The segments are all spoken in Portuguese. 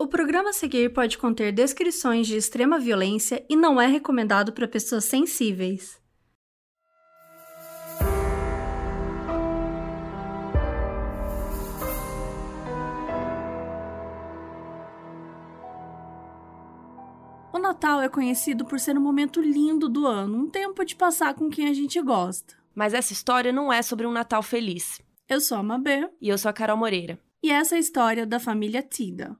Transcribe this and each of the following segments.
O programa a seguir pode conter descrições de extrema violência e não é recomendado para pessoas sensíveis. O Natal é conhecido por ser um momento lindo do ano, um tempo de passar com quem a gente gosta. Mas essa história não é sobre um Natal feliz. Eu sou a Mabê. E eu sou a Carol Moreira. E essa é a história da família Tida.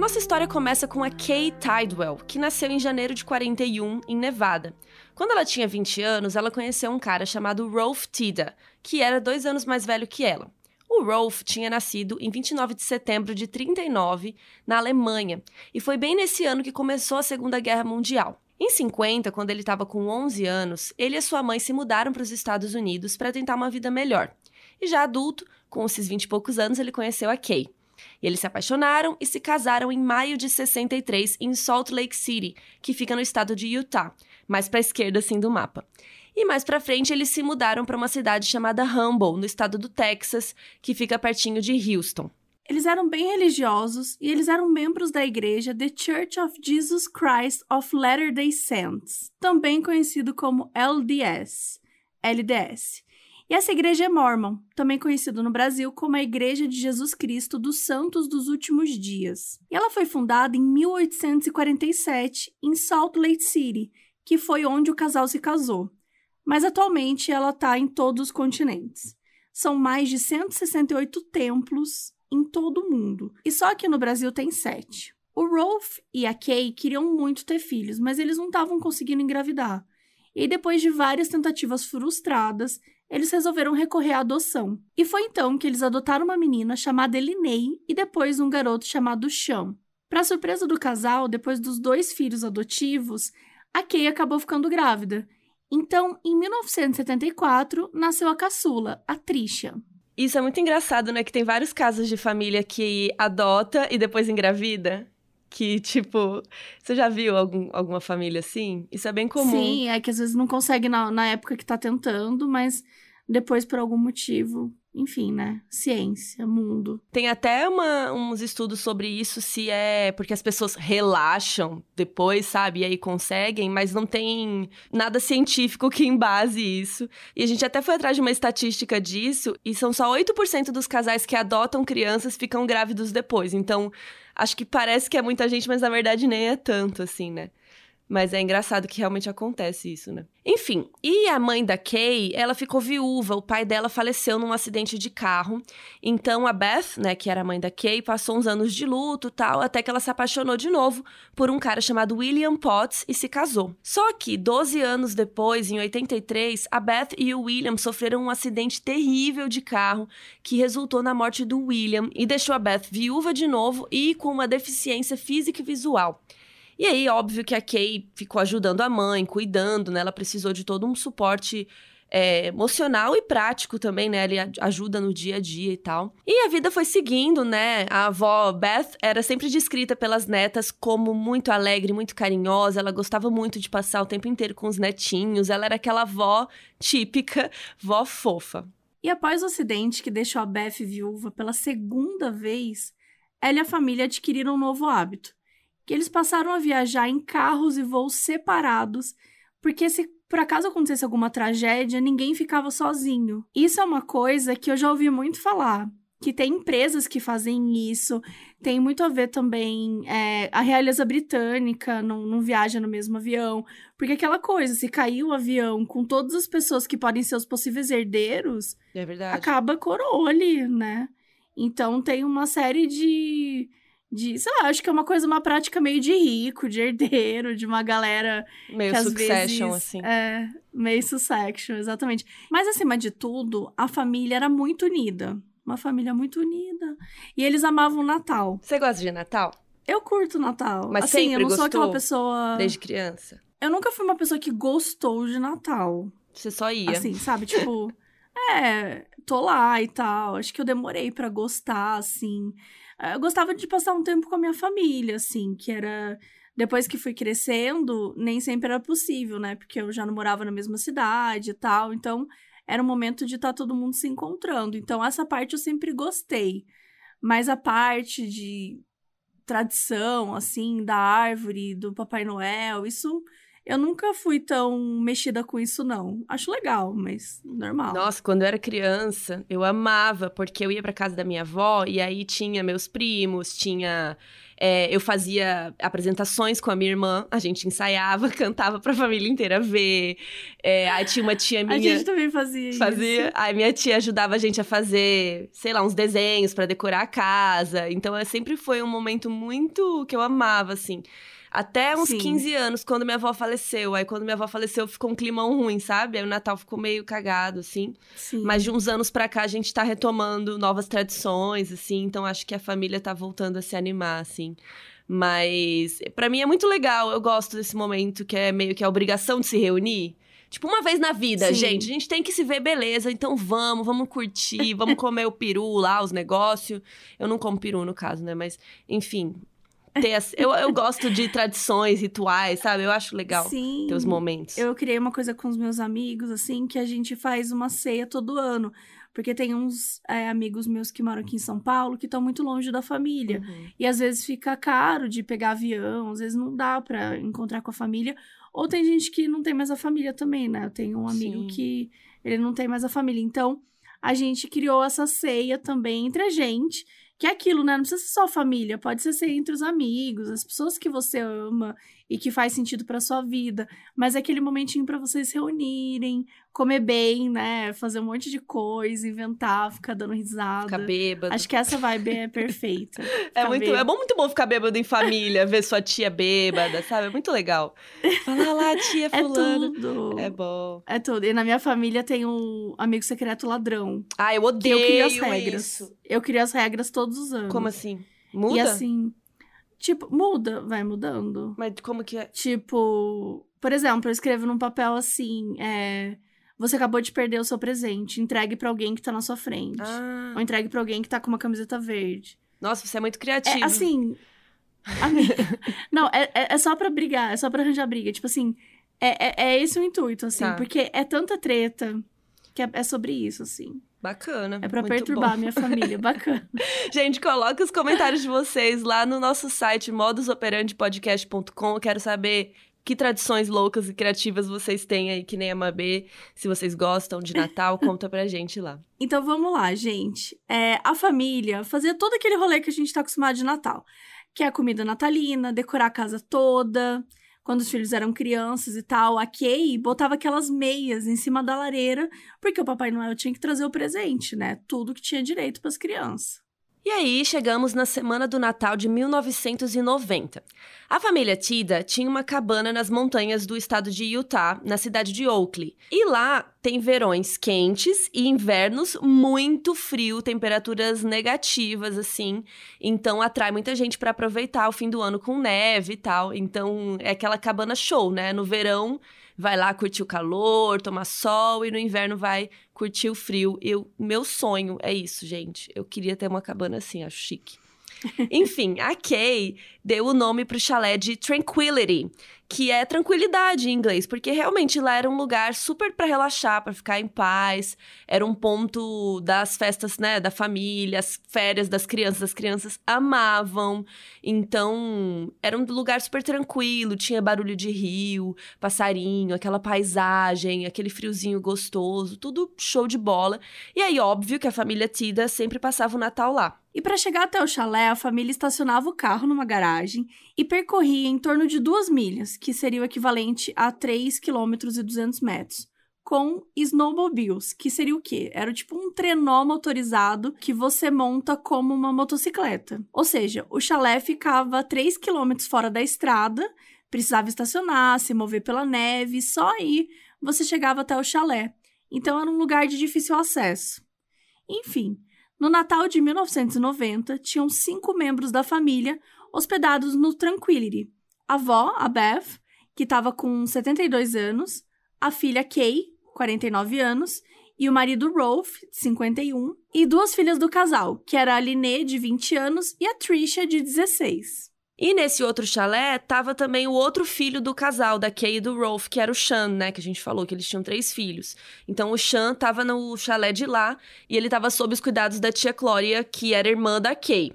Nossa história começa com a Kay Tidwell, que nasceu em janeiro de 41, em Nevada. Quando ela tinha 20 anos, ela conheceu um cara chamado Rolf Tida, que era dois anos mais velho que ela. O Rolf tinha nascido em 29 de setembro de 39, na Alemanha, e foi bem nesse ano que começou a Segunda Guerra Mundial. Em 50, quando ele estava com 11 anos, ele e sua mãe se mudaram para os Estados Unidos para tentar uma vida melhor. E já adulto, com esses 20 e poucos anos, ele conheceu a Kay. E eles se apaixonaram e se casaram em maio de 63 em Salt Lake City, que fica no estado de Utah, mais para a esquerda assim do mapa. E mais para frente eles se mudaram para uma cidade chamada Humble, no estado do Texas, que fica pertinho de Houston. Eles eram bem religiosos e eles eram membros da igreja The Church of Jesus Christ of Latter-day Saints, também conhecido como LDS. LDS e essa igreja é Mormon, também conhecido no Brasil como a Igreja de Jesus Cristo dos Santos dos Últimos Dias. E ela foi fundada em 1847 em Salt Lake City, que foi onde o casal se casou. Mas atualmente ela está em todos os continentes. São mais de 168 templos em todo o mundo. E só aqui no Brasil tem sete. O Rolf e a Kay queriam muito ter filhos, mas eles não estavam conseguindo engravidar. E depois de várias tentativas frustradas, eles resolveram recorrer à adoção. E foi então que eles adotaram uma menina chamada Elinei e depois um garoto chamado Sean. Para surpresa do casal, depois dos dois filhos adotivos, a Kay acabou ficando grávida. Então, em 1974, nasceu a caçula, a Trisha. Isso é muito engraçado, né? Que tem vários casos de família que adota e depois engravida. Que, tipo, você já viu algum, alguma família assim? Isso é bem comum. Sim, é que às vezes não consegue na, na época que tá tentando, mas depois, por algum motivo, enfim, né? Ciência, mundo. Tem até uma, uns estudos sobre isso, se é porque as pessoas relaxam depois, sabe? E aí conseguem, mas não tem nada científico que embase isso. E a gente até foi atrás de uma estatística disso, e são só 8% dos casais que adotam crianças ficam grávidos depois. Então, acho que parece que é muita gente, mas na verdade nem é tanto, assim, né? Mas é engraçado que realmente acontece isso, né? Enfim, e a mãe da Kay, ela ficou viúva, o pai dela faleceu num acidente de carro. Então a Beth, né, que era a mãe da Kay, passou uns anos de luto, tal, até que ela se apaixonou de novo por um cara chamado William Potts e se casou. Só que 12 anos depois, em 83, a Beth e o William sofreram um acidente terrível de carro que resultou na morte do William e deixou a Beth viúva de novo e com uma deficiência física e visual. E aí, óbvio que a Kay ficou ajudando a mãe, cuidando, né? Ela precisou de todo um suporte é, emocional e prático também, né? Ele ajuda no dia a dia e tal. E a vida foi seguindo, né? A avó Beth era sempre descrita pelas netas como muito alegre, muito carinhosa. Ela gostava muito de passar o tempo inteiro com os netinhos. Ela era aquela avó típica, vó fofa. E após o acidente que deixou a Beth viúva pela segunda vez, ela e a família adquiriram um novo hábito que eles passaram a viajar em carros e voos separados, porque se por acaso acontecesse alguma tragédia, ninguém ficava sozinho. Isso é uma coisa que eu já ouvi muito falar. Que tem empresas que fazem isso, tem muito a ver também. É, a realeza britânica não, não viaja no mesmo avião. Porque aquela coisa, se cair o avião com todas as pessoas que podem ser os possíveis herdeiros, é acaba coroa ali, né? Então tem uma série de de, sei lá, acho que é uma coisa, uma prática meio de rico, de herdeiro, de uma galera meio que às succession, vezes, assim. É, meio succession, exatamente. Mas acima de tudo, a família era muito unida. Uma família muito unida. E eles amavam o Natal. Você gosta de Natal? Eu curto Natal. Mas assim, sempre eu não gostou? sou aquela pessoa. Desde criança? Eu nunca fui uma pessoa que gostou de Natal. Você só ia. Assim, sabe? Tipo, é, tô lá e tal. Acho que eu demorei para gostar, assim. Eu gostava de passar um tempo com a minha família, assim, que era depois que fui crescendo, nem sempre era possível, né? Porque eu já não morava na mesma cidade e tal. Então, era um momento de estar tá todo mundo se encontrando. Então, essa parte eu sempre gostei. Mas a parte de tradição, assim, da árvore, do Papai Noel, isso eu nunca fui tão mexida com isso, não. Acho legal, mas normal. Nossa, quando eu era criança, eu amava, porque eu ia pra casa da minha avó e aí tinha meus primos, tinha. É, eu fazia apresentações com a minha irmã, a gente ensaiava, cantava pra família inteira ver. É, aí tinha uma tia minha. A gente também fazia, fazia. isso. Aí minha tia ajudava a gente a fazer, sei lá, uns desenhos para decorar a casa. Então, sempre foi um momento muito que eu amava, assim. Até uns Sim. 15 anos, quando minha avó faleceu. Aí, quando minha avó faleceu, ficou um climão ruim, sabe? Aí o Natal ficou meio cagado, assim. Sim. Mas de uns anos pra cá, a gente tá retomando novas tradições, assim. Então, acho que a família tá voltando a se animar, assim. Mas, para mim é muito legal. Eu gosto desse momento que é meio que a obrigação de se reunir. Tipo, uma vez na vida, Sim. gente, a gente tem que se ver beleza, então vamos, vamos curtir, vamos comer o peru lá, os negócios. Eu não como peru, no caso, né? Mas, enfim, ter as... eu, eu gosto de tradições, rituais, sabe? Eu acho legal Sim. ter os momentos. Eu criei uma coisa com os meus amigos, assim, que a gente faz uma ceia todo ano. Porque tem uns é, amigos meus que moram aqui em São Paulo que estão muito longe da família. Uhum. E às vezes fica caro de pegar avião, às vezes não dá para encontrar com a família. Ou tem gente que não tem mais a família também, né? Eu tenho um amigo Sim. que ele não tem mais a família. Então, a gente criou essa ceia também entre a gente. Que é aquilo, né? Não precisa ser só família, pode ser, ser entre os amigos, as pessoas que você ama e que faz sentido para sua vida. Mas é aquele momentinho para vocês se reunirem, comer bem, né? Fazer um monte de coisa, inventar, ficar dando risada. Ficar bêbado. Acho que essa vibe é perfeita. é, muito, é bom, muito bom ficar bêbado em família, ver sua tia bêbada, sabe? É muito legal. Falar lá, tia é fulano. É tudo. É bom. É tudo. E na minha família tem um amigo secreto ladrão. Ah, eu odeio eu crio as regras. Isso. Eu crio as regras todos os anos. Como assim? Muda? E assim, tipo, muda, vai mudando. Mas como que é? Tipo, por exemplo, eu escrevo num papel assim, é... Você acabou de perder o seu presente. Entregue para alguém que tá na sua frente. Ah. Ou entregue para alguém que tá com uma camiseta verde. Nossa, você é muito criativo. É, assim. Minha... Não, é, é, é só pra brigar, é só pra arranjar briga. Tipo assim, é, é, é esse o intuito, assim. Tá. Porque é tanta treta que é, é sobre isso, assim. Bacana. É pra perturbar bom. a minha família, bacana. Gente, coloque os comentários de vocês lá no nosso site modusoperandipodcast.com. Eu quero saber que tradições loucas e criativas vocês têm aí, que nem a Mabê. Se vocês gostam de Natal, conta pra gente lá. Então vamos lá, gente. É, a família fazia todo aquele rolê que a gente tá acostumado de Natal. Que é a comida natalina, decorar a casa toda, quando os filhos eram crianças e tal, a Kay botava aquelas meias em cima da lareira, porque o Papai Noel tinha que trazer o presente, né? Tudo que tinha direito para as crianças. E aí, chegamos na semana do Natal de 1990. A família Tida tinha uma cabana nas montanhas do estado de Utah, na cidade de Oakley. E lá tem verões quentes e invernos muito frio, temperaturas negativas, assim. Então atrai muita gente para aproveitar o fim do ano com neve e tal. Então é aquela cabana show, né? No verão vai lá curtir o calor, tomar sol e no inverno vai curtir o frio. Eu, meu sonho é isso, gente. Eu queria ter uma cabana assim, acho chique. Enfim, a Kay deu o nome pro chalé de Tranquility, que é tranquilidade em inglês, porque realmente lá era um lugar super para relaxar, para ficar em paz. Era um ponto das festas, né, da família, as férias das crianças, as crianças amavam. Então, era um lugar super tranquilo, tinha barulho de rio, passarinho, aquela paisagem, aquele friozinho gostoso, tudo show de bola. E aí, óbvio que a família Tida sempre passava o Natal lá. E para chegar até o chalé, a família estacionava o carro numa garagem e percorria em torno de duas milhas, que seria o equivalente a 3 km e 200 metros, com snowmobiles, que seria o quê? Era tipo um trenó motorizado que você monta como uma motocicleta. Ou seja, o chalé ficava 3 km fora da estrada, precisava estacionar, se mover pela neve, só aí você chegava até o chalé. Então era um lugar de difícil acesso. Enfim, no Natal de 1990, tinham cinco membros da família hospedados no Tranquility. A avó, a Beth, que estava com 72 anos, a filha Kay, 49 anos, e o marido Rolf, 51, e duas filhas do casal, que era a Linnea, de 20 anos, e a Trisha, de 16. E nesse outro chalé tava também o outro filho do casal, da Kay e do Rolf, que era o Sean, né? Que a gente falou que eles tinham três filhos. Então o Sean tava no chalé de lá e ele tava sob os cuidados da tia Clória, que era irmã da Kay.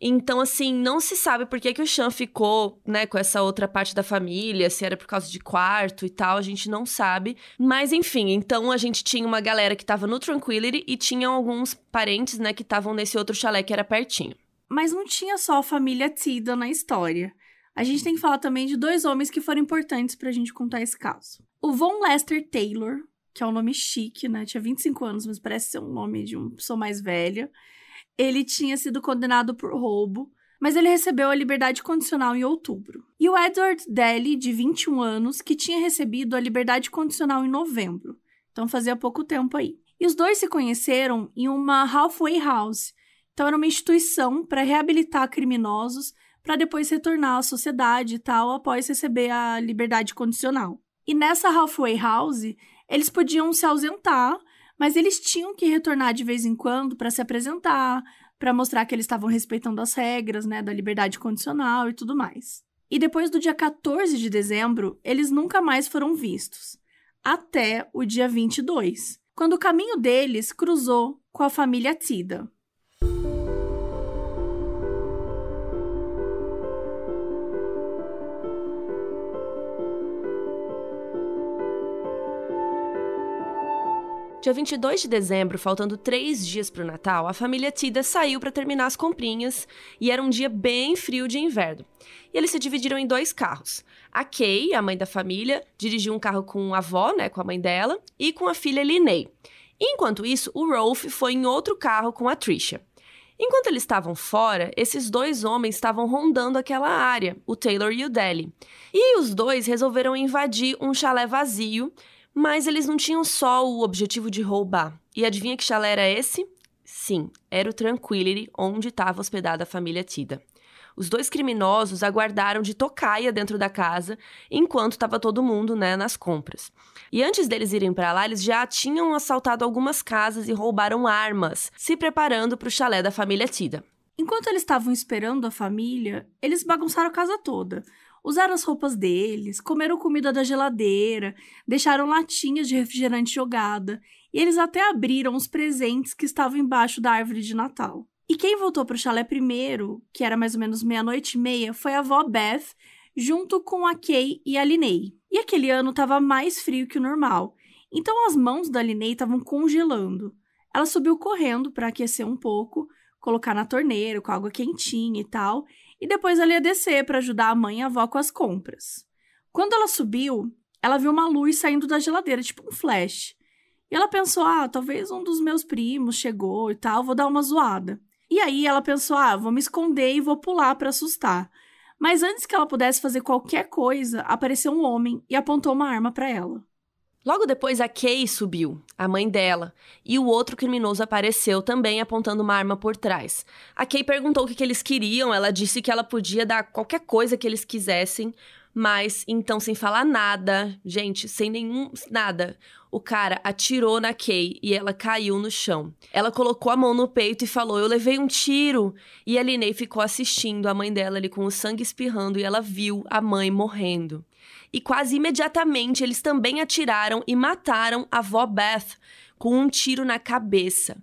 Então, assim, não se sabe por que, que o Sean ficou, né, com essa outra parte da família, se era por causa de quarto e tal, a gente não sabe. Mas, enfim, então a gente tinha uma galera que tava no Tranquility e tinha alguns parentes, né, que estavam nesse outro chalé que era pertinho. Mas não tinha só a família Tida na história. A gente tem que falar também de dois homens que foram importantes pra gente contar esse caso. O Von Lester Taylor, que é um nome chique, né? Tinha 25 anos, mas parece ser um nome de uma pessoa mais velha ele tinha sido condenado por roubo, mas ele recebeu a liberdade condicional em outubro. E o Edward Daly, de 21 anos, que tinha recebido a liberdade condicional em novembro. Então fazia pouco tempo aí. E os dois se conheceram em uma halfway house. Então era uma instituição para reabilitar criminosos para depois retornar à sociedade e tal após receber a liberdade condicional. E nessa halfway house, eles podiam se ausentar mas eles tinham que retornar de vez em quando para se apresentar, para mostrar que eles estavam respeitando as regras, né, da liberdade condicional e tudo mais. E depois do dia 14 de dezembro, eles nunca mais foram vistos, até o dia 22, quando o caminho deles cruzou com a família Tida. Dia 22 de dezembro, faltando três dias para o Natal, a família Tida saiu para terminar as comprinhas e era um dia bem frio de inverno. E eles se dividiram em dois carros. A Kay, a mãe da família, dirigiu um carro com a avó, né, com a mãe dela, e com a filha Linney. Enquanto isso, o Rolf foi em outro carro com a Trisha. Enquanto eles estavam fora, esses dois homens estavam rondando aquela área, o Taylor e o Deli. E os dois resolveram invadir um chalé vazio mas eles não tinham só o objetivo de roubar. E adivinha que chalé era esse? Sim, era o Tranquility, onde estava hospedada a família Tida. Os dois criminosos aguardaram de tocaia dentro da casa, enquanto estava todo mundo né, nas compras. E antes deles irem para lá, eles já tinham assaltado algumas casas e roubaram armas, se preparando para o chalé da família Tida. Enquanto eles estavam esperando a família, eles bagunçaram a casa toda. Usaram as roupas deles, comeram comida da geladeira, deixaram latinhas de refrigerante jogada e eles até abriram os presentes que estavam embaixo da árvore de Natal. E quem voltou para o chalé primeiro, que era mais ou menos meia-noite e meia, foi a avó Beth, junto com a Kay e a Linney. E aquele ano estava mais frio que o normal, então as mãos da Linney estavam congelando. Ela subiu correndo para aquecer um pouco, colocar na torneira com água quentinha e tal, e depois ela ia descer para ajudar a mãe e a avó com as compras. Quando ela subiu, ela viu uma luz saindo da geladeira, tipo um flash. E ela pensou: ah, talvez um dos meus primos chegou e tal, vou dar uma zoada. E aí ela pensou: ah, vou me esconder e vou pular para assustar. Mas antes que ela pudesse fazer qualquer coisa, apareceu um homem e apontou uma arma para ela. Logo depois, a Kay subiu, a mãe dela, e o outro criminoso apareceu também apontando uma arma por trás. A Kay perguntou o que, eles queriam, ela disse que ela podia dar qualquer coisa que eles quisessem, mas então, sem falar nada, gente, sem nenhum. nada, o cara atirou na Kay e ela caiu no chão. Ela colocou a mão no peito e falou: Eu levei um tiro. E a Linney ficou assistindo a mãe dela ali com o sangue espirrando e ela viu a mãe morrendo e quase imediatamente eles também atiraram e mataram a vó Beth com um tiro na cabeça.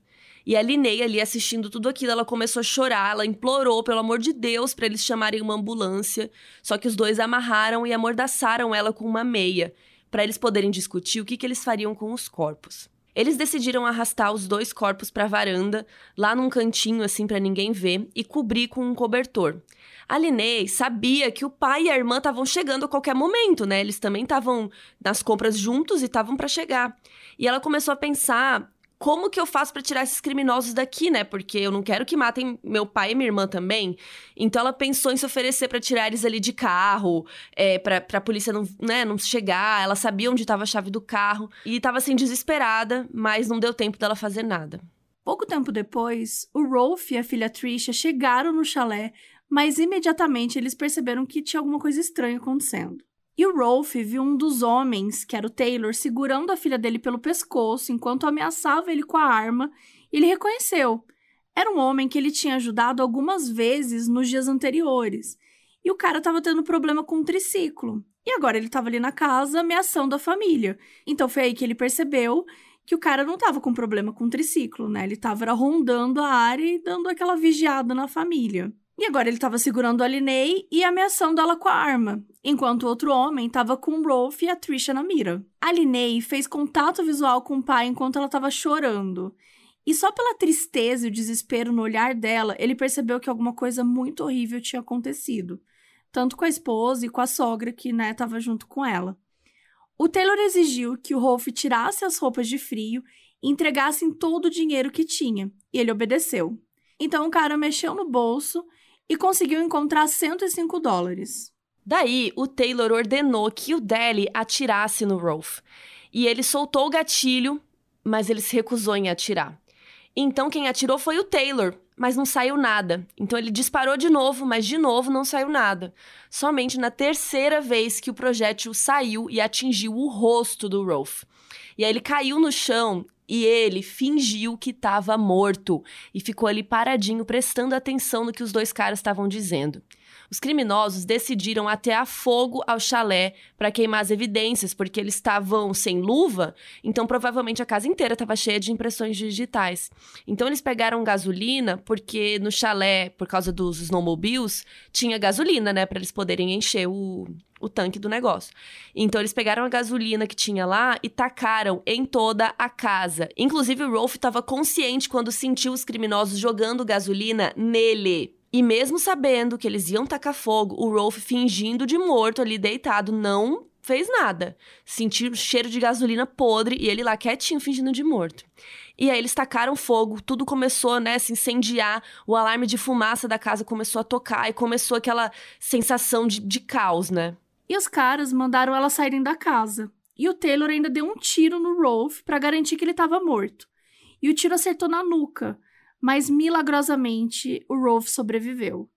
E a Linnea ali assistindo tudo aquilo, ela começou a chorar, ela implorou, pelo amor de Deus, para eles chamarem uma ambulância. Só que os dois amarraram e amordaçaram ela com uma meia, para eles poderem discutir o que, que eles fariam com os corpos. Eles decidiram arrastar os dois corpos para a varanda, lá num cantinho assim para ninguém ver, e cobrir com um cobertor. A Linney sabia que o pai e a irmã estavam chegando a qualquer momento, né? Eles também estavam nas compras juntos e estavam para chegar. E ela começou a pensar como que eu faço para tirar esses criminosos daqui, né? Porque eu não quero que matem meu pai e minha irmã também. Então ela pensou em se oferecer para tirar eles ali de carro, é, pra, pra polícia não, né, não chegar. Ela sabia onde estava a chave do carro e estava assim desesperada, mas não deu tempo dela fazer nada. Pouco tempo depois, o Rolf e a filha Trisha chegaram no chalé mas imediatamente eles perceberam que tinha alguma coisa estranha acontecendo. E o Rolf viu um dos homens, que era o Taylor, segurando a filha dele pelo pescoço enquanto ameaçava ele com a arma, e ele reconheceu. Era um homem que ele tinha ajudado algumas vezes nos dias anteriores. e o cara tava tendo problema com o triciclo. E agora ele tava ali na casa ameaçando a família. Então foi aí que ele percebeu que o cara não tava com problema com o triciclo, né? Ele tava rondando a área e dando aquela vigiada na família. E agora ele estava segurando a Linney e ameaçando ela com a arma, enquanto o outro homem estava com o Rolf e a Trisha na mira. A Linney fez contato visual com o pai enquanto ela estava chorando. E só pela tristeza e o desespero no olhar dela, ele percebeu que alguma coisa muito horrível tinha acontecido. Tanto com a esposa e com a sogra que, né, estava junto com ela. O Taylor exigiu que o Rolf tirasse as roupas de frio e entregassem todo o dinheiro que tinha, e ele obedeceu. Então o cara mexeu no bolso e conseguiu encontrar 105 dólares. Daí, o Taylor ordenou que o Deli atirasse no Rolf. E ele soltou o gatilho, mas ele se recusou em atirar. Então, quem atirou foi o Taylor, mas não saiu nada. Então, ele disparou de novo, mas de novo não saiu nada. Somente na terceira vez que o projétil saiu e atingiu o rosto do Rolf. E aí ele caiu no chão e ele fingiu que estava morto e ficou ali paradinho prestando atenção no que os dois caras estavam dizendo. Os criminosos decidiram atear fogo ao chalé para queimar as evidências, porque eles estavam sem luva, então provavelmente a casa inteira estava cheia de impressões digitais. Então eles pegaram gasolina, porque no chalé, por causa dos snowmobiles, tinha gasolina, né, para eles poderem encher o, o tanque do negócio. Então eles pegaram a gasolina que tinha lá e tacaram em toda a casa. Inclusive o Rolf estava consciente quando sentiu os criminosos jogando gasolina nele. E mesmo sabendo que eles iam tacar fogo, o Rolf fingindo de morto ali deitado não fez nada. Sentiu o cheiro de gasolina podre e ele lá quietinho fingindo de morto. E aí eles tacaram fogo, tudo começou, né, se incendiar, o alarme de fumaça da casa começou a tocar e começou aquela sensação de, de caos, né? E os caras mandaram elas saírem da casa. E o Taylor ainda deu um tiro no Rolf para garantir que ele estava morto. E o tiro acertou na nuca, mas milagrosamente o Rolf sobreviveu.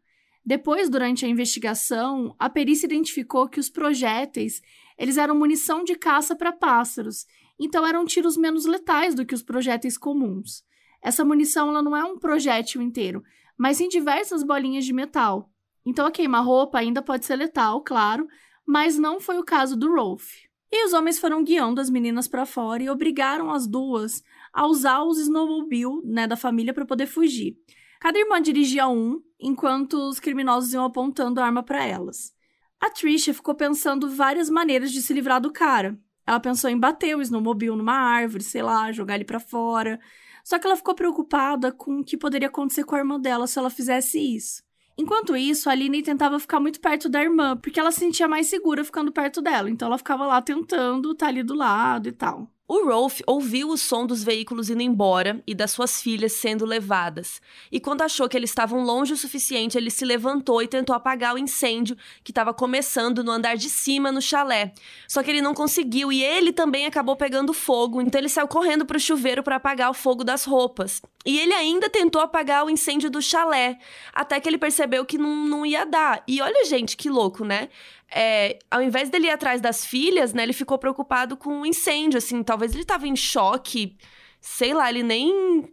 Depois, durante a investigação, a perícia identificou que os projéteis eles eram munição de caça para pássaros, então eram tiros menos letais do que os projéteis comuns. Essa munição ela não é um projétil inteiro, mas em diversas bolinhas de metal. Então a queima-roupa ainda pode ser letal, claro, mas não foi o caso do Rolf. E os homens foram guiando as meninas para fora e obrigaram as duas a usar os snowmobile né, da família para poder fugir. Cada irmã dirigia um, enquanto os criminosos iam apontando a arma para elas. A Trisha ficou pensando várias maneiras de se livrar do cara. Ela pensou em bater o snowmobile numa árvore, sei lá, jogar ele para fora. Só que ela ficou preocupada com o que poderia acontecer com a irmã dela se ela fizesse isso. Enquanto isso, a Aline tentava ficar muito perto da irmã, porque ela se sentia mais segura ficando perto dela. Então ela ficava lá tentando tá ali do lado e tal. O Rolf ouviu o som dos veículos indo embora e das suas filhas sendo levadas. E quando achou que eles estavam longe o suficiente, ele se levantou e tentou apagar o incêndio que estava começando no andar de cima no chalé. Só que ele não conseguiu e ele também acabou pegando fogo, então ele saiu correndo para o chuveiro para apagar o fogo das roupas. E ele ainda tentou apagar o incêndio do chalé, até que ele percebeu que não, não ia dar. E olha, gente, que louco, né? É, ao invés dele ir atrás das filhas, né, ele ficou preocupado com o incêndio, assim, talvez ele tava em choque, sei lá, ele nem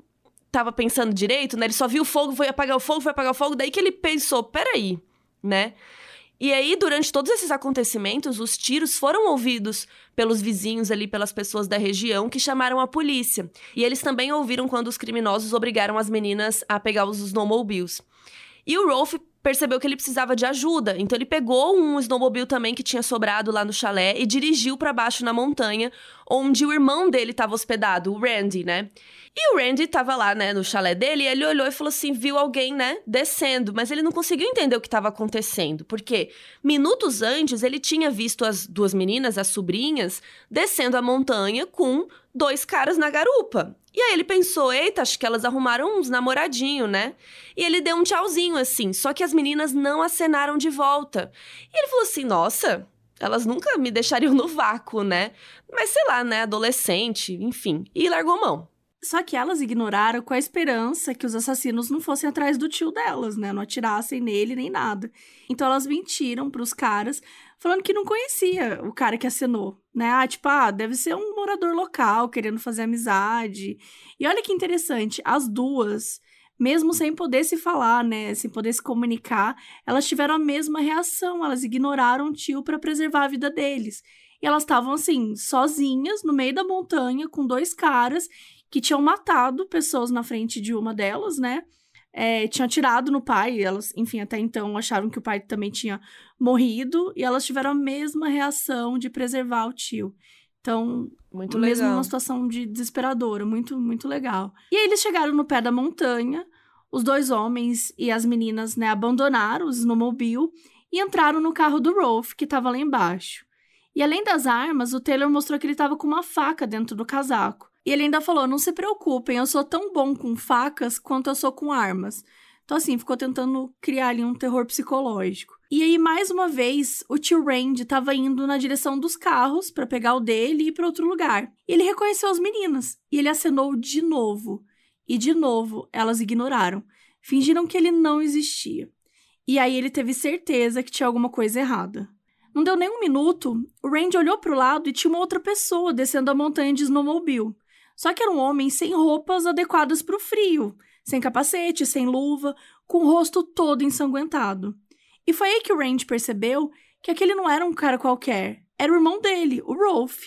tava pensando direito, né, ele só viu o fogo, foi apagar o fogo, foi apagar o fogo, daí que ele pensou, peraí, né, e aí, durante todos esses acontecimentos, os tiros foram ouvidos pelos vizinhos ali, pelas pessoas da região que chamaram a polícia. E eles também ouviram quando os criminosos obrigaram as meninas a pegar os snowmobiles. E o Rolf percebeu que ele precisava de ajuda. Então ele pegou um snowmobile também que tinha sobrado lá no chalé e dirigiu para baixo na montanha, onde o irmão dele estava hospedado, o Randy, né? E o Randy tava lá, né, no chalé dele, e ele olhou e falou assim, viu alguém, né, descendo, mas ele não conseguiu entender o que estava acontecendo, porque minutos antes ele tinha visto as duas meninas, as sobrinhas, descendo a montanha com dois caras na garupa. E aí ele pensou, eita, acho que elas arrumaram uns namoradinho, né? E ele deu um tchauzinho assim, só que as meninas não acenaram de volta. E ele falou assim, nossa, elas nunca me deixariam no vácuo, né? Mas sei lá, né, adolescente, enfim. E largou mão. Só que elas ignoraram com a esperança que os assassinos não fossem atrás do tio delas, né? Não atirassem nele nem nada. Então elas mentiram pros caras, falando que não conhecia o cara que acenou, né? Ah, tipo, ah, deve ser um morador local querendo fazer amizade. E olha que interessante, as duas mesmo sem poder se falar, né, sem poder se comunicar, elas tiveram a mesma reação, elas ignoraram o tio para preservar a vida deles. E elas estavam assim, sozinhas no meio da montanha com dois caras que tinham matado pessoas na frente de uma delas, né? É, tinham atirado no pai, elas, enfim, até então acharam que o pai também tinha morrido, e elas tiveram a mesma reação de preservar o tio. Então, muito mesmo legal. uma situação de desesperadora, muito, muito legal. E aí eles chegaram no pé da montanha, os dois homens e as meninas, né, abandonaram o snowmobile e entraram no carro do Rolf, que estava lá embaixo. E além das armas, o Taylor mostrou que ele estava com uma faca dentro do casaco. E ele ainda falou: não se preocupem, eu sou tão bom com facas quanto eu sou com armas. Então, assim, ficou tentando criar ali um terror psicológico. E aí, mais uma vez, o tio Randy estava indo na direção dos carros para pegar o dele e ir para outro lugar. E ele reconheceu as meninas e ele acenou de novo. E de novo, elas ignoraram. Fingiram que ele não existia. E aí ele teve certeza que tinha alguma coisa errada. Não deu nem um minuto, o Randy olhou para o lado e tinha uma outra pessoa descendo a montanha de snowmobile. Só que era um homem sem roupas adequadas para o frio, sem capacete, sem luva, com o rosto todo ensanguentado. E foi aí que o Randy percebeu que aquele não era um cara qualquer. Era o irmão dele, o Rolf.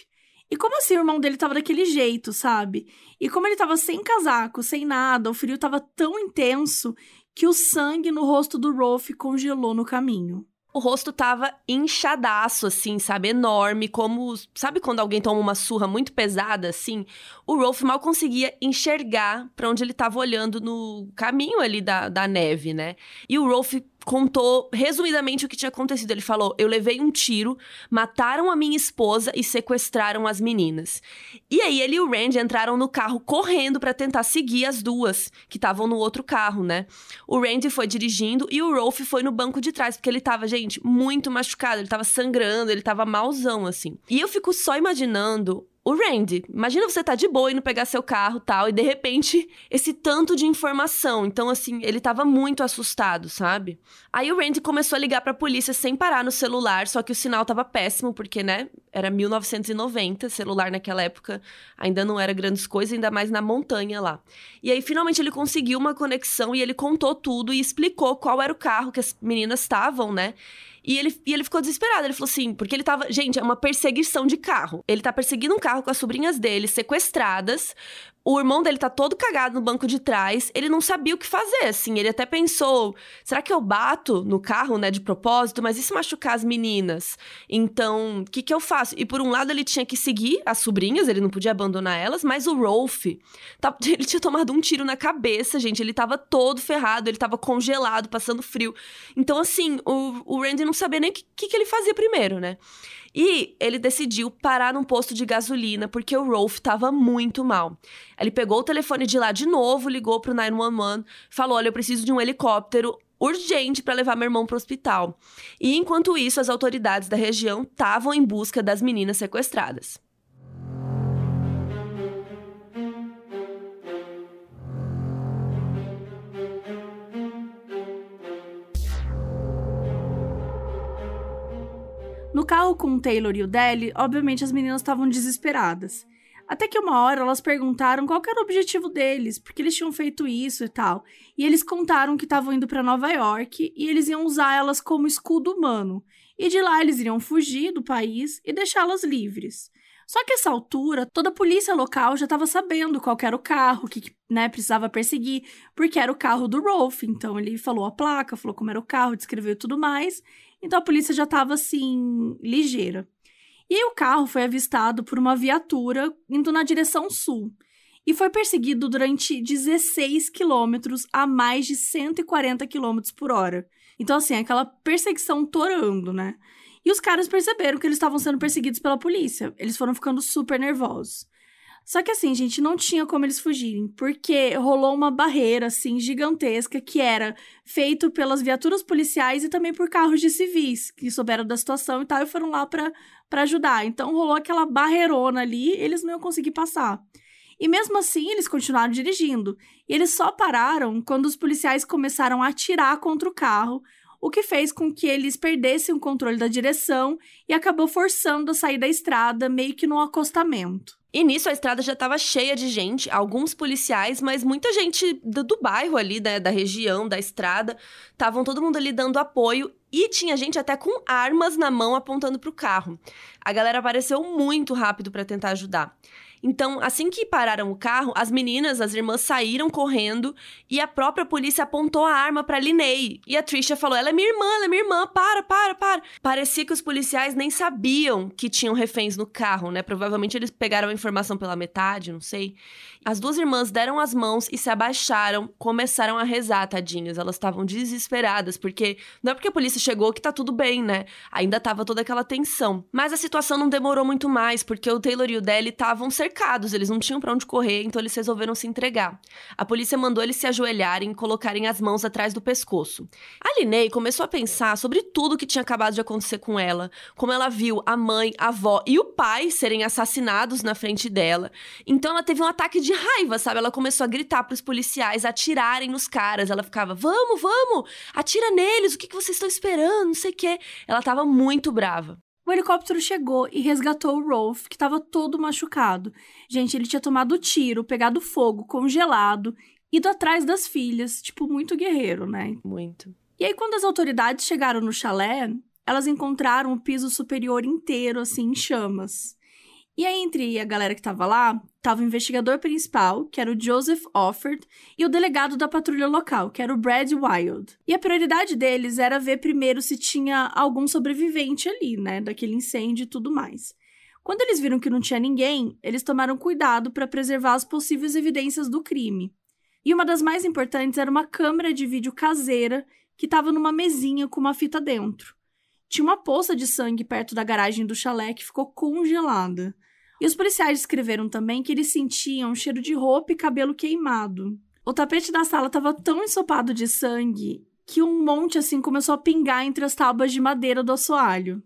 E como assim o irmão dele tava daquele jeito, sabe? E como ele tava sem casaco, sem nada, o frio tava tão intenso que o sangue no rosto do Rolf congelou no caminho o rosto tava inchadaço, assim, sabe? Enorme, como. Sabe quando alguém toma uma surra muito pesada, assim? O Rolf mal conseguia enxergar para onde ele tava olhando no caminho ali da, da neve, né? E o Rolf contou resumidamente o que tinha acontecido. Ele falou: Eu levei um tiro, mataram a minha esposa e sequestraram as meninas. E aí ele e o Randy entraram no carro correndo para tentar seguir as duas que estavam no outro carro, né? O Randy foi dirigindo e o Rolf foi no banco de trás, porque ele tava, gente, muito machucado, ele tava sangrando, ele tava malzão, assim. E eu fico só imaginando o Randy. Imagina você tá de boa indo pegar seu carro tal, e de repente esse tanto de informação. Então, assim, ele tava muito assustado, sabe? Aí o Randy começou a ligar pra polícia sem parar no celular, só que o sinal tava péssimo, porque, né, era 1990, celular naquela época ainda não era grandes coisas, ainda mais na montanha lá. E aí, finalmente, ele conseguiu uma conexão e ele contou tudo e explicou qual era o carro que as meninas estavam, né? E ele, e ele ficou desesperado. Ele falou assim, porque ele tava. Gente, é uma perseguição de carro. Ele tá perseguindo um carro com as sobrinhas dele, sequestradas, o irmão dele tá todo cagado no banco de trás, ele não sabia o que fazer, assim. Ele até pensou: será que eu bato no carro, né, de propósito? Mas e se machucar as meninas? Então, o que que eu faço? E por um lado, ele tinha que seguir as sobrinhas, ele não podia abandonar elas, mas o Rolf, tá, ele tinha tomado um tiro na cabeça, gente. Ele tava todo ferrado, ele tava congelado, passando frio. Então, assim, o, o Randy não sabia nem o que, que, que ele fazia primeiro, né? E ele decidiu parar num posto de gasolina porque o Rolf estava muito mal. Ele pegou o telefone de lá de novo, ligou pro 911, falou: "Olha, eu preciso de um helicóptero urgente para levar meu irmão para o hospital". E enquanto isso, as autoridades da região estavam em busca das meninas sequestradas. No carro com o Taylor e o Deli, obviamente as meninas estavam desesperadas. Até que uma hora elas perguntaram qual era o objetivo deles, porque eles tinham feito isso e tal. E eles contaram que estavam indo para Nova York e eles iam usar elas como escudo humano. E de lá eles iriam fugir do país e deixá-las livres. Só que essa altura, toda a polícia local já estava sabendo qual era o carro que né, precisava perseguir, porque era o carro do Rolf. Então ele falou a placa, falou como era o carro, descreveu tudo mais. Então a polícia já estava assim, ligeira. E aí o carro foi avistado por uma viatura indo na direção sul e foi perseguido durante 16 quilômetros a mais de 140 quilômetros por hora. Então, assim, aquela perseguição torando, né? E os caras perceberam que eles estavam sendo perseguidos pela polícia. Eles foram ficando super nervosos. Só que assim, gente, não tinha como eles fugirem, porque rolou uma barreira assim gigantesca que era feito pelas viaturas policiais e também por carros de civis que souberam da situação e tal e foram lá para ajudar. Então rolou aquela barreirona ali, eles não iam conseguir passar. E mesmo assim, eles continuaram dirigindo. E eles só pararam quando os policiais começaram a atirar contra o carro, o que fez com que eles perdessem o controle da direção e acabou forçando a sair da estrada meio que no acostamento. E nisso a estrada já estava cheia de gente, alguns policiais, mas muita gente do, do bairro ali, né, da região, da estrada. Estavam todo mundo ali dando apoio e tinha gente até com armas na mão apontando para o carro. A galera apareceu muito rápido para tentar ajudar. Então, assim que pararam o carro, as meninas, as irmãs saíram correndo e a própria polícia apontou a arma para Linney. E a Trisha falou: "Ela é minha irmã, ela é minha irmã, para, para, para". Parecia que os policiais nem sabiam que tinham reféns no carro, né? Provavelmente eles pegaram a informação pela metade, não sei. As duas irmãs deram as mãos e se abaixaram, começaram a rezar, tadinhas. Elas estavam desesperadas, porque não é porque a polícia chegou que tá tudo bem, né? Ainda tava toda aquela tensão. Mas a situação não demorou muito mais, porque o Taylor e o Deli estavam cercados, eles não tinham para onde correr, então eles resolveram se entregar. A polícia mandou eles se ajoelharem e colocarem as mãos atrás do pescoço. A Linney começou a pensar sobre tudo que tinha acabado de acontecer com ela, como ela viu a mãe, a avó e o pai serem assassinados na frente dela. Então ela teve um ataque de raiva, sabe? Ela começou a gritar para os policiais atirarem nos caras. Ela ficava: "Vamos, vamos! Atira neles! O que, que vocês estão esperando? Não sei o quê". Ela tava muito brava. O helicóptero chegou e resgatou o Rolf, que estava todo machucado. Gente, ele tinha tomado tiro, pegado fogo, congelado, ido atrás das filhas, tipo, muito guerreiro, né? Muito. E aí, quando as autoridades chegaram no chalé, elas encontraram o piso superior inteiro, assim, em chamas. E aí, entre a galera que tava lá, tava o investigador principal, que era o Joseph Offord, e o delegado da patrulha local, que era o Brad Wild. E a prioridade deles era ver primeiro se tinha algum sobrevivente ali, né, daquele incêndio e tudo mais. Quando eles viram que não tinha ninguém, eles tomaram cuidado para preservar as possíveis evidências do crime. E uma das mais importantes era uma câmera de vídeo caseira que estava numa mesinha com uma fita dentro. Tinha uma poça de sangue perto da garagem do chalé que ficou congelada. E os policiais descreveram também que eles sentiam um cheiro de roupa e cabelo queimado. O tapete da sala estava tão ensopado de sangue que um monte assim começou a pingar entre as tábuas de madeira do assoalho.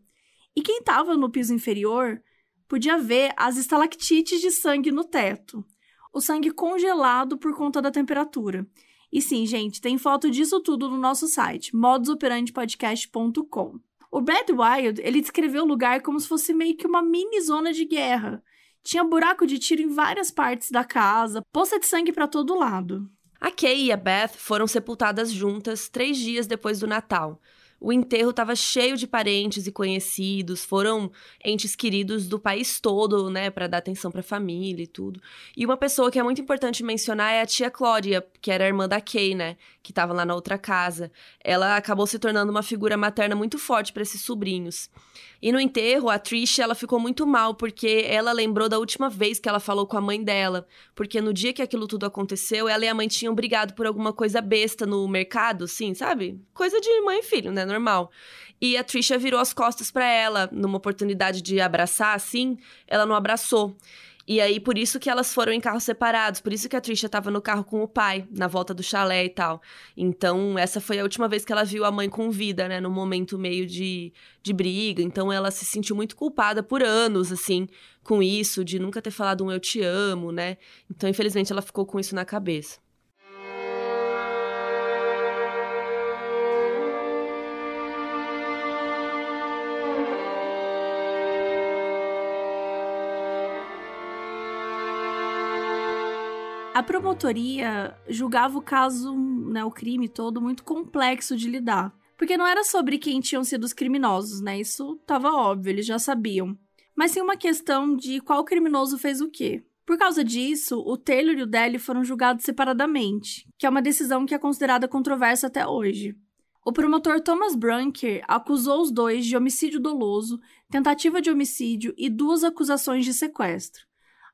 E quem estava no piso inferior podia ver as estalactites de sangue no teto. O sangue congelado por conta da temperatura. E sim, gente, tem foto disso tudo no nosso site, modusoperandipodcast.com. O Brad Wild, ele descreveu o lugar como se fosse meio que uma mini zona de guerra. Tinha buraco de tiro em várias partes da casa, poça de sangue para todo lado. A Kay e a Beth foram sepultadas juntas três dias depois do Natal. O enterro estava cheio de parentes e conhecidos, foram entes queridos do país todo, né, para dar atenção para a família e tudo. E uma pessoa que é muito importante mencionar é a tia Clória, que era irmã da Kay, né, que estava lá na outra casa. Ela acabou se tornando uma figura materna muito forte para esses sobrinhos. E no enterro, a Trish, ela ficou muito mal porque ela lembrou da última vez que ela falou com a mãe dela, porque no dia que aquilo tudo aconteceu, ela e a mãe tinham brigado por alguma coisa besta no mercado, assim, sabe? Coisa de mãe e filho, né? Normal. E a Trisha virou as costas para ela, numa oportunidade de abraçar, assim, ela não abraçou. E aí, por isso que elas foram em carros separados, por isso que a Trisha tava no carro com o pai, na volta do chalé e tal. Então, essa foi a última vez que ela viu a mãe com vida, né? Num momento meio de, de briga. Então, ela se sentiu muito culpada por anos, assim, com isso, de nunca ter falado um eu te amo, né? Então, infelizmente, ela ficou com isso na cabeça. A promotoria julgava o caso, né, o crime todo, muito complexo de lidar. Porque não era sobre quem tinham sido os criminosos, né? Isso estava óbvio, eles já sabiam. Mas sim uma questão de qual criminoso fez o quê. Por causa disso, o Taylor e o Daly foram julgados separadamente, que é uma decisão que é considerada controversa até hoje. O promotor Thomas Brunker acusou os dois de homicídio doloso, tentativa de homicídio e duas acusações de sequestro.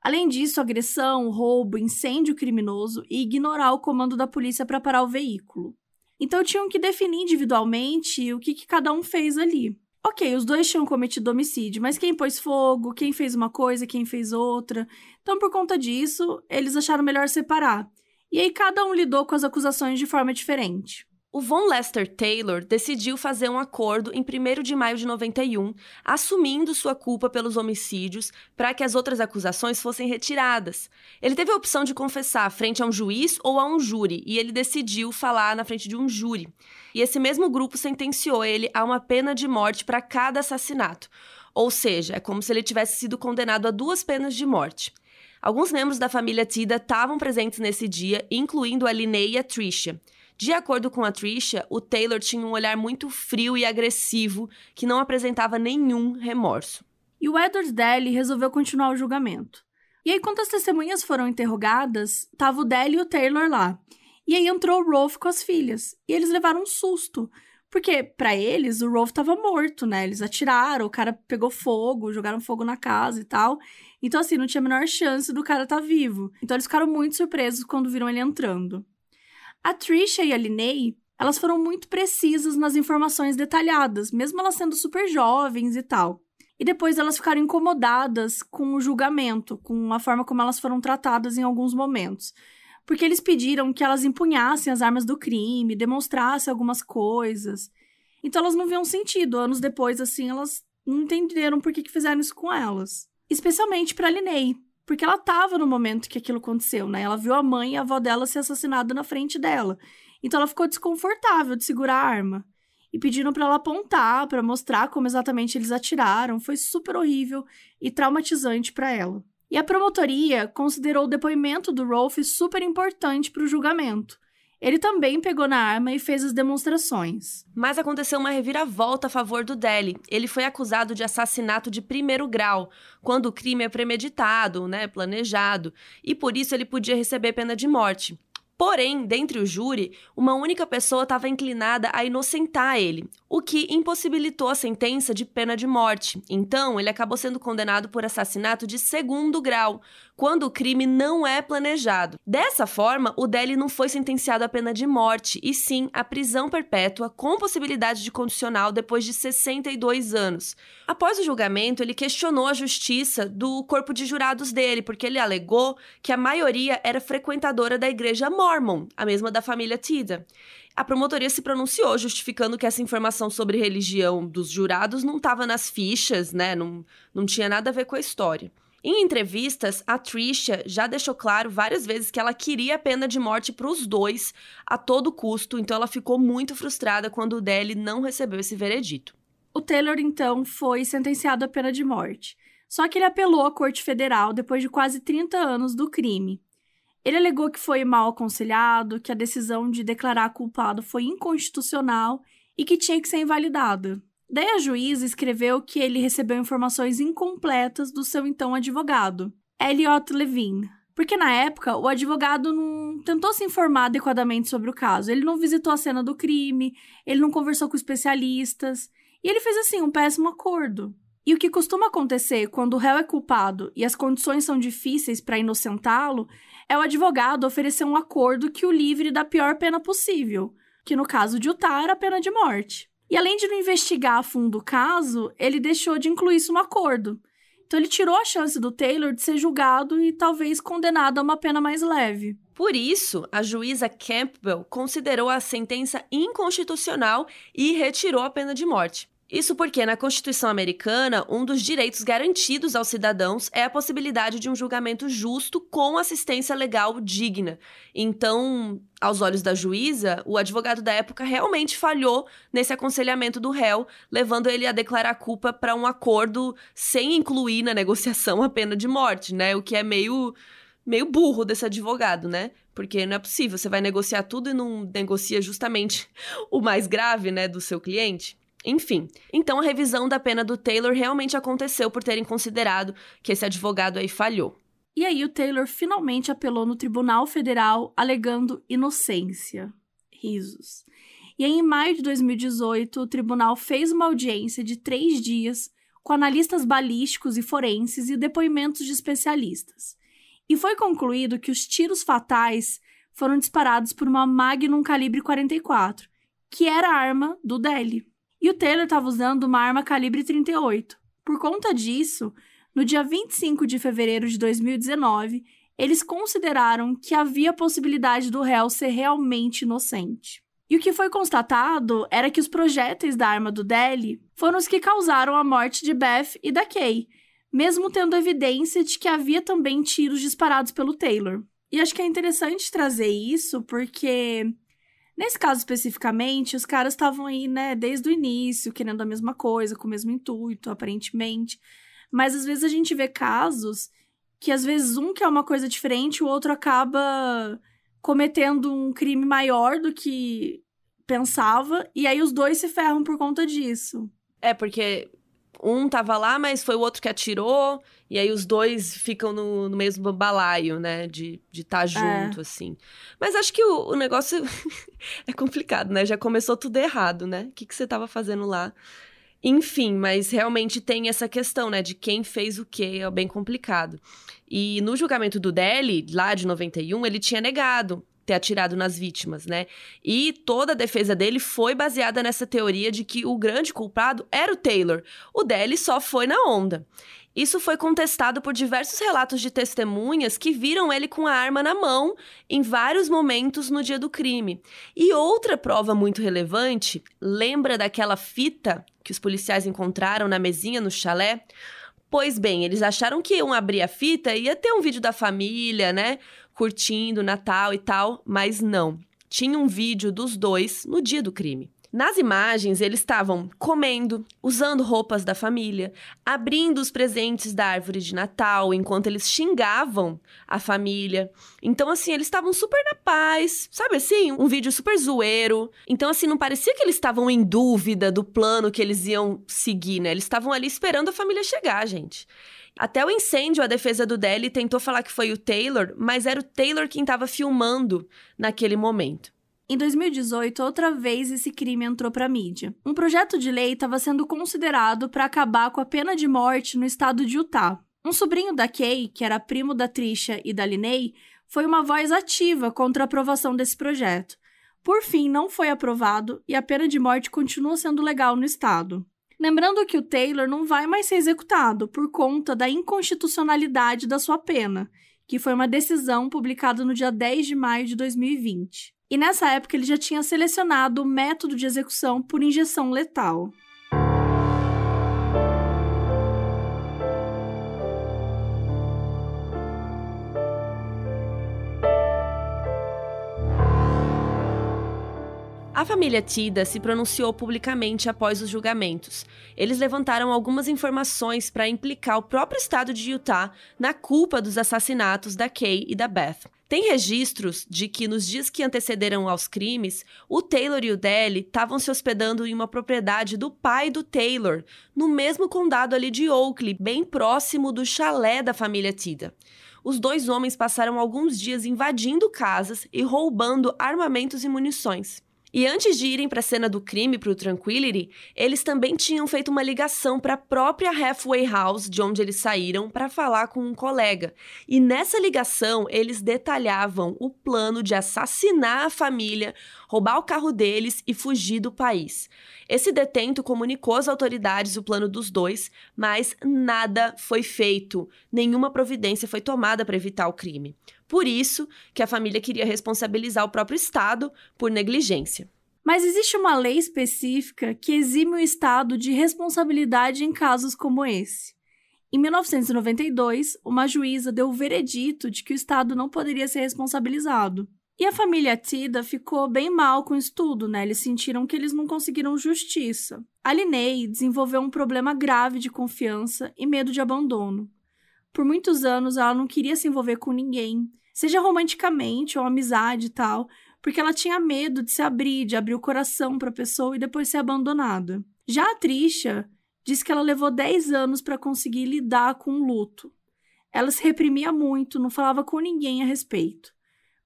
Além disso, agressão, roubo, incêndio criminoso e ignorar o comando da polícia para parar o veículo. Então tinham que definir individualmente o que, que cada um fez ali. Ok, os dois tinham cometido homicídio, mas quem pôs fogo, quem fez uma coisa, quem fez outra. Então, por conta disso, eles acharam melhor separar. E aí cada um lidou com as acusações de forma diferente. O Von Lester Taylor decidiu fazer um acordo em 1 de maio de 91, assumindo sua culpa pelos homicídios para que as outras acusações fossem retiradas. Ele teve a opção de confessar frente a um juiz ou a um júri, e ele decidiu falar na frente de um júri. E esse mesmo grupo sentenciou ele a uma pena de morte para cada assassinato. Ou seja, é como se ele tivesse sido condenado a duas penas de morte. Alguns membros da família Tida estavam presentes nesse dia, incluindo a Linnea a Tricia. De acordo com a Tricia, o Taylor tinha um olhar muito frio e agressivo que não apresentava nenhum remorso. E o Edward Daly resolveu continuar o julgamento. E aí, quando as testemunhas foram interrogadas, tava o Daly e o Taylor lá. E aí entrou o Rolf com as filhas. E eles levaram um susto. Porque, para eles, o Rolf tava morto, né? Eles atiraram, o cara pegou fogo, jogaram fogo na casa e tal. Então, assim, não tinha a menor chance do cara estar tá vivo. Então, eles ficaram muito surpresos quando viram ele entrando. A Trisha e a Linney, elas foram muito precisas nas informações detalhadas, mesmo elas sendo super jovens e tal. E depois elas ficaram incomodadas com o julgamento, com a forma como elas foram tratadas em alguns momentos. Porque eles pediram que elas empunhassem as armas do crime, demonstrassem algumas coisas. Então elas não viam sentido. Anos depois, assim, elas não entenderam por que, que fizeram isso com elas. Especialmente para Linney, porque ela estava no momento que aquilo aconteceu, né? Ela viu a mãe e a avó dela ser assassinada na frente dela. Então ela ficou desconfortável de segurar a arma. E pediram para ela apontar, para mostrar como exatamente eles atiraram. Foi super horrível e traumatizante para ela. E a promotoria considerou o depoimento do Rolf super importante para o julgamento. Ele também pegou na arma e fez as demonstrações. Mas aconteceu uma reviravolta a favor do Deli. Ele foi acusado de assassinato de primeiro grau, quando o crime é premeditado, né, planejado, e por isso ele podia receber pena de morte. Porém, dentre o júri, uma única pessoa estava inclinada a inocentar ele, o que impossibilitou a sentença de pena de morte. Então, ele acabou sendo condenado por assassinato de segundo grau, quando o crime não é planejado. Dessa forma, o Deli não foi sentenciado à pena de morte, e sim à prisão perpétua com possibilidade de condicional depois de 62 anos. Após o julgamento, ele questionou a justiça do corpo de jurados dele, porque ele alegou que a maioria era frequentadora da igreja Mormon, a mesma da família Tida. A promotoria se pronunciou, justificando que essa informação sobre religião dos jurados não estava nas fichas, né? Não, não tinha nada a ver com a história. Em entrevistas, a Trisha já deixou claro várias vezes que ela queria a pena de morte para os dois a todo custo, então ela ficou muito frustrada quando o Deli não recebeu esse veredito. O Taylor, então, foi sentenciado à pena de morte. Só que ele apelou à Corte Federal depois de quase 30 anos do crime. Ele alegou que foi mal aconselhado, que a decisão de declarar culpado foi inconstitucional e que tinha que ser invalidada. Daí a juíza escreveu que ele recebeu informações incompletas do seu então advogado, Elliot Levine, porque na época o advogado não tentou se informar adequadamente sobre o caso. Ele não visitou a cena do crime, ele não conversou com especialistas, e ele fez assim um péssimo acordo. E o que costuma acontecer quando o réu é culpado e as condições são difíceis para inocentá-lo é o advogado oferecer um acordo que o livre da pior pena possível, que no caso de Utah era a pena de morte. E além de não investigar a fundo o caso, ele deixou de incluir isso no acordo. Então ele tirou a chance do Taylor de ser julgado e talvez condenado a uma pena mais leve. Por isso, a juíza Campbell considerou a sentença inconstitucional e retirou a pena de morte. Isso porque, na Constituição americana, um dos direitos garantidos aos cidadãos é a possibilidade de um julgamento justo com assistência legal digna. Então, aos olhos da juíza, o advogado da época realmente falhou nesse aconselhamento do réu, levando ele a declarar culpa para um acordo sem incluir na negociação a pena de morte, né? O que é meio meio burro desse advogado, né? Porque não é possível, você vai negociar tudo e não negocia justamente o mais grave, né, do seu cliente. Enfim, então a revisão da pena do Taylor realmente aconteceu por terem considerado que esse advogado aí falhou. E aí o Taylor finalmente apelou no Tribunal Federal alegando inocência. Risos. E aí, em maio de 2018, o tribunal fez uma audiência de três dias com analistas balísticos e forenses e depoimentos de especialistas. E foi concluído que os tiros fatais foram disparados por uma Magnum calibre 44, que era a arma do Deli. E o Taylor estava usando uma arma calibre 38. Por conta disso, no dia 25 de fevereiro de 2019, eles consideraram que havia possibilidade do réu ser realmente inocente. E o que foi constatado era que os projéteis da arma do Deli foram os que causaram a morte de Beth e da Kay, mesmo tendo evidência de que havia também tiros disparados pelo Taylor. E acho que é interessante trazer isso porque Nesse caso especificamente, os caras estavam aí, né, desde o início, querendo a mesma coisa, com o mesmo intuito, aparentemente. Mas às vezes a gente vê casos que às vezes um quer uma coisa diferente, o outro acaba cometendo um crime maior do que pensava, e aí os dois se ferram por conta disso. É, porque um tava lá, mas foi o outro que atirou, e aí os dois ficam no, no mesmo balaio, né? De estar tá é. junto, é. assim. Mas acho que o, o negócio é complicado, né? Já começou tudo errado, né? O que, que você tava fazendo lá? Enfim, mas realmente tem essa questão, né? De quem fez o quê, é bem complicado. E no julgamento do Deli, lá de 91, ele tinha negado ter atirado nas vítimas, né? E toda a defesa dele foi baseada nessa teoria de que o grande culpado era o Taylor. O Deli só foi na onda. Isso foi contestado por diversos relatos de testemunhas que viram ele com a arma na mão em vários momentos no dia do crime. E outra prova muito relevante, lembra daquela fita que os policiais encontraram na mesinha no chalé? Pois bem, eles acharam que iam abrir a fita e ia ter um vídeo da família, né? Curtindo Natal e tal, mas não. Tinha um vídeo dos dois no dia do crime. Nas imagens, eles estavam comendo, usando roupas da família, abrindo os presentes da árvore de Natal, enquanto eles xingavam a família. Então, assim, eles estavam super na paz, sabe assim? Um vídeo super zoeiro. Então, assim, não parecia que eles estavam em dúvida do plano que eles iam seguir, né? Eles estavam ali esperando a família chegar, gente. Até o incêndio, a defesa do Deli tentou falar que foi o Taylor, mas era o Taylor quem estava filmando naquele momento. Em 2018, outra vez esse crime entrou para a mídia. Um projeto de lei estava sendo considerado para acabar com a pena de morte no estado de Utah. Um sobrinho da Kay, que era primo da Trisha e da Linney, foi uma voz ativa contra a aprovação desse projeto. Por fim, não foi aprovado e a pena de morte continua sendo legal no estado. Lembrando que o Taylor não vai mais ser executado por conta da inconstitucionalidade da sua pena, que foi uma decisão publicada no dia 10 de maio de 2020. E nessa época ele já tinha selecionado o método de execução por injeção letal. A família Tida se pronunciou publicamente após os julgamentos. Eles levantaram algumas informações para implicar o próprio estado de Utah na culpa dos assassinatos da Kay e da Beth. Tem registros de que nos dias que antecederam aos crimes, o Taylor e o Deli estavam se hospedando em uma propriedade do pai do Taylor, no mesmo condado ali de Oakley, bem próximo do chalé da família Tida. Os dois homens passaram alguns dias invadindo casas e roubando armamentos e munições. E antes de irem para a cena do crime, para o Tranquility, eles também tinham feito uma ligação para a própria Halfway House, de onde eles saíram, para falar com um colega. E nessa ligação, eles detalhavam o plano de assassinar a família, roubar o carro deles e fugir do país. Esse detento comunicou às autoridades o plano dos dois, mas nada foi feito, nenhuma providência foi tomada para evitar o crime. Por isso que a família queria responsabilizar o próprio Estado por negligência. Mas existe uma lei específica que exime o Estado de responsabilidade em casos como esse. Em 1992, uma juíza deu o veredito de que o Estado não poderia ser responsabilizado. E a família Tida ficou bem mal com isso tudo, né? Eles sentiram que eles não conseguiram justiça. A Linney desenvolveu um problema grave de confiança e medo de abandono. Por muitos anos ela não queria se envolver com ninguém, seja romanticamente ou amizade e tal, porque ela tinha medo de se abrir, de abrir o coração para a pessoa e depois ser abandonada. Já a Trisha diz que ela levou 10 anos para conseguir lidar com o luto. Ela se reprimia muito, não falava com ninguém a respeito.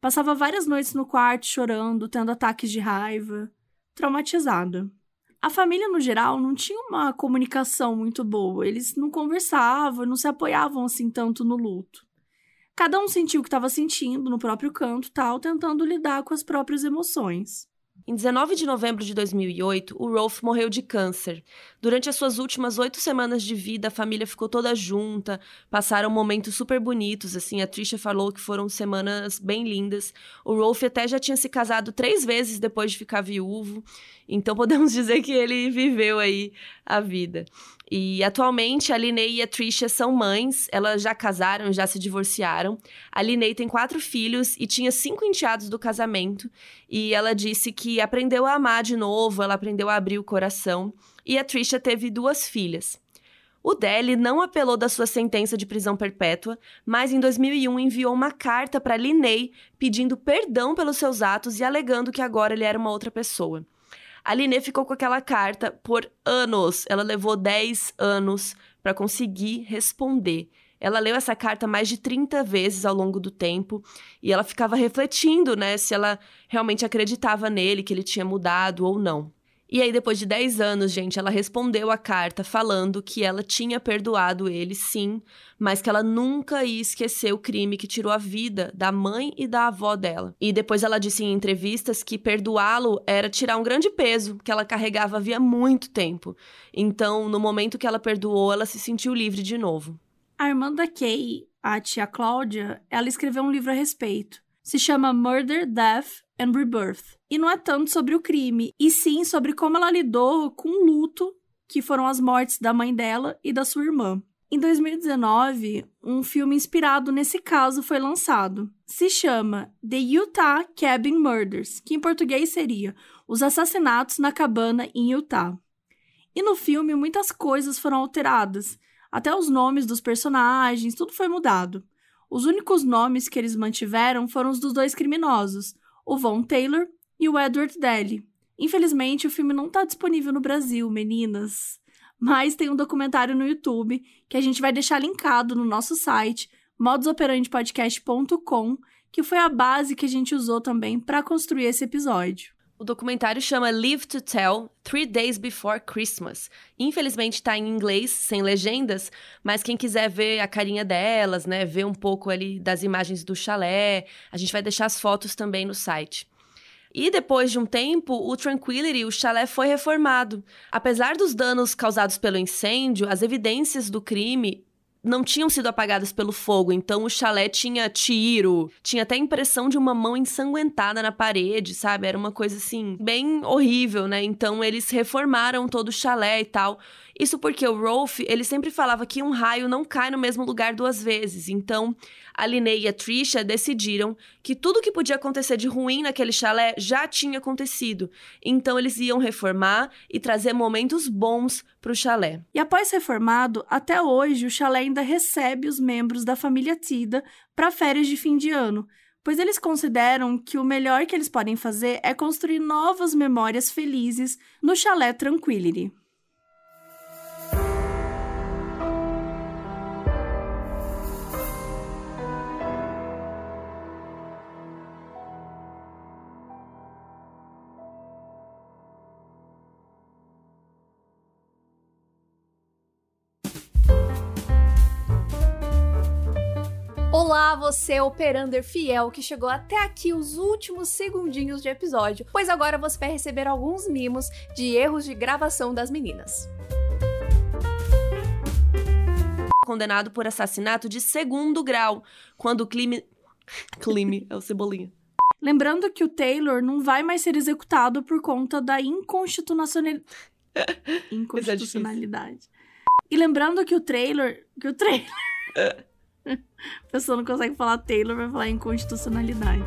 Passava várias noites no quarto chorando, tendo ataques de raiva, traumatizada a família, no geral, não tinha uma comunicação muito boa. Eles não conversavam, não se apoiavam assim tanto no luto. Cada um sentiu o que estava sentindo no próprio canto, tal, tentando lidar com as próprias emoções. Em 19 de novembro de 2008, o Rolf morreu de câncer. Durante as suas últimas oito semanas de vida, a família ficou toda junta, passaram momentos super bonitos, assim, a Trisha falou que foram semanas bem lindas. O Rolf até já tinha se casado três vezes depois de ficar viúvo, então podemos dizer que ele viveu aí a vida. E atualmente a Linney e a Trisha são mães, elas já casaram, já se divorciaram. A Linney tem quatro filhos e tinha cinco enteados do casamento. E ela disse que aprendeu a amar de novo, ela aprendeu a abrir o coração. E a Trisha teve duas filhas. O Deli não apelou da sua sentença de prisão perpétua, mas em 2001 enviou uma carta para Linney pedindo perdão pelos seus atos e alegando que agora ele era uma outra pessoa. A Linney ficou com aquela carta por anos. Ela levou 10 anos para conseguir responder. Ela leu essa carta mais de 30 vezes ao longo do tempo e ela ficava refletindo, né, se ela realmente acreditava nele, que ele tinha mudado ou não. E aí, depois de 10 anos, gente, ela respondeu a carta falando que ela tinha perdoado ele, sim, mas que ela nunca ia esquecer o crime que tirou a vida da mãe e da avó dela. E depois ela disse em entrevistas que perdoá-lo era tirar um grande peso que ela carregava havia muito tempo. Então, no momento que ela perdoou, ela se sentiu livre de novo. A irmã da Kay, a tia Cláudia, ela escreveu um livro a respeito. Se chama Murder, Death and Rebirth. E não é tanto sobre o crime, e sim sobre como ela lidou com o luto, que foram as mortes da mãe dela e da sua irmã. Em 2019, um filme inspirado nesse caso foi lançado. Se chama The Utah Cabin Murders, que em português seria Os Assassinatos na Cabana em Utah. E no filme muitas coisas foram alteradas, até os nomes dos personagens, tudo foi mudado. Os únicos nomes que eles mantiveram foram os dos dois criminosos, o Von Taylor e o Edward Daly. Infelizmente, o filme não está disponível no Brasil, meninas. Mas tem um documentário no YouTube que a gente vai deixar linkado no nosso site, modusoperandepodcast.com, que foi a base que a gente usou também para construir esse episódio. O documentário chama Live to Tell Three Days Before Christmas. Infelizmente está em inglês, sem legendas, mas quem quiser ver a carinha delas, né, ver um pouco ali das imagens do chalé, a gente vai deixar as fotos também no site. E depois de um tempo, o Tranquility, o chalé, foi reformado. Apesar dos danos causados pelo incêndio, as evidências do crime não tinham sido apagadas pelo fogo, então o chalé tinha tiro, tinha até impressão de uma mão ensanguentada na parede, sabe? Era uma coisa assim, bem horrível, né? Então eles reformaram todo o chalé e tal. Isso porque o Rolf, ele sempre falava que um raio não cai no mesmo lugar duas vezes. Então, a Linnea e a Trisha decidiram que tudo que podia acontecer de ruim naquele chalé já tinha acontecido. Então, eles iam reformar e trazer momentos bons para o chalé. E após reformado, até hoje o chalé ainda recebe os membros da família Tida para férias de fim de ano pois eles consideram que o melhor que eles podem fazer é construir novas memórias felizes no chalé Tranquility. Olá, você operander fiel que chegou até aqui os últimos segundinhos de episódio, pois agora você vai receber alguns mimos de erros de gravação das meninas. Condenado por assassinato de segundo grau, quando o crime. Crime, é o cebolinha. Lembrando que o Taylor não vai mais ser executado por conta da inconstitucionalidade. inconstitucionalidade. E lembrando que o trailer. Que o trailer. A pessoa não consegue falar Taylor, vai falar inconstitucionalidade.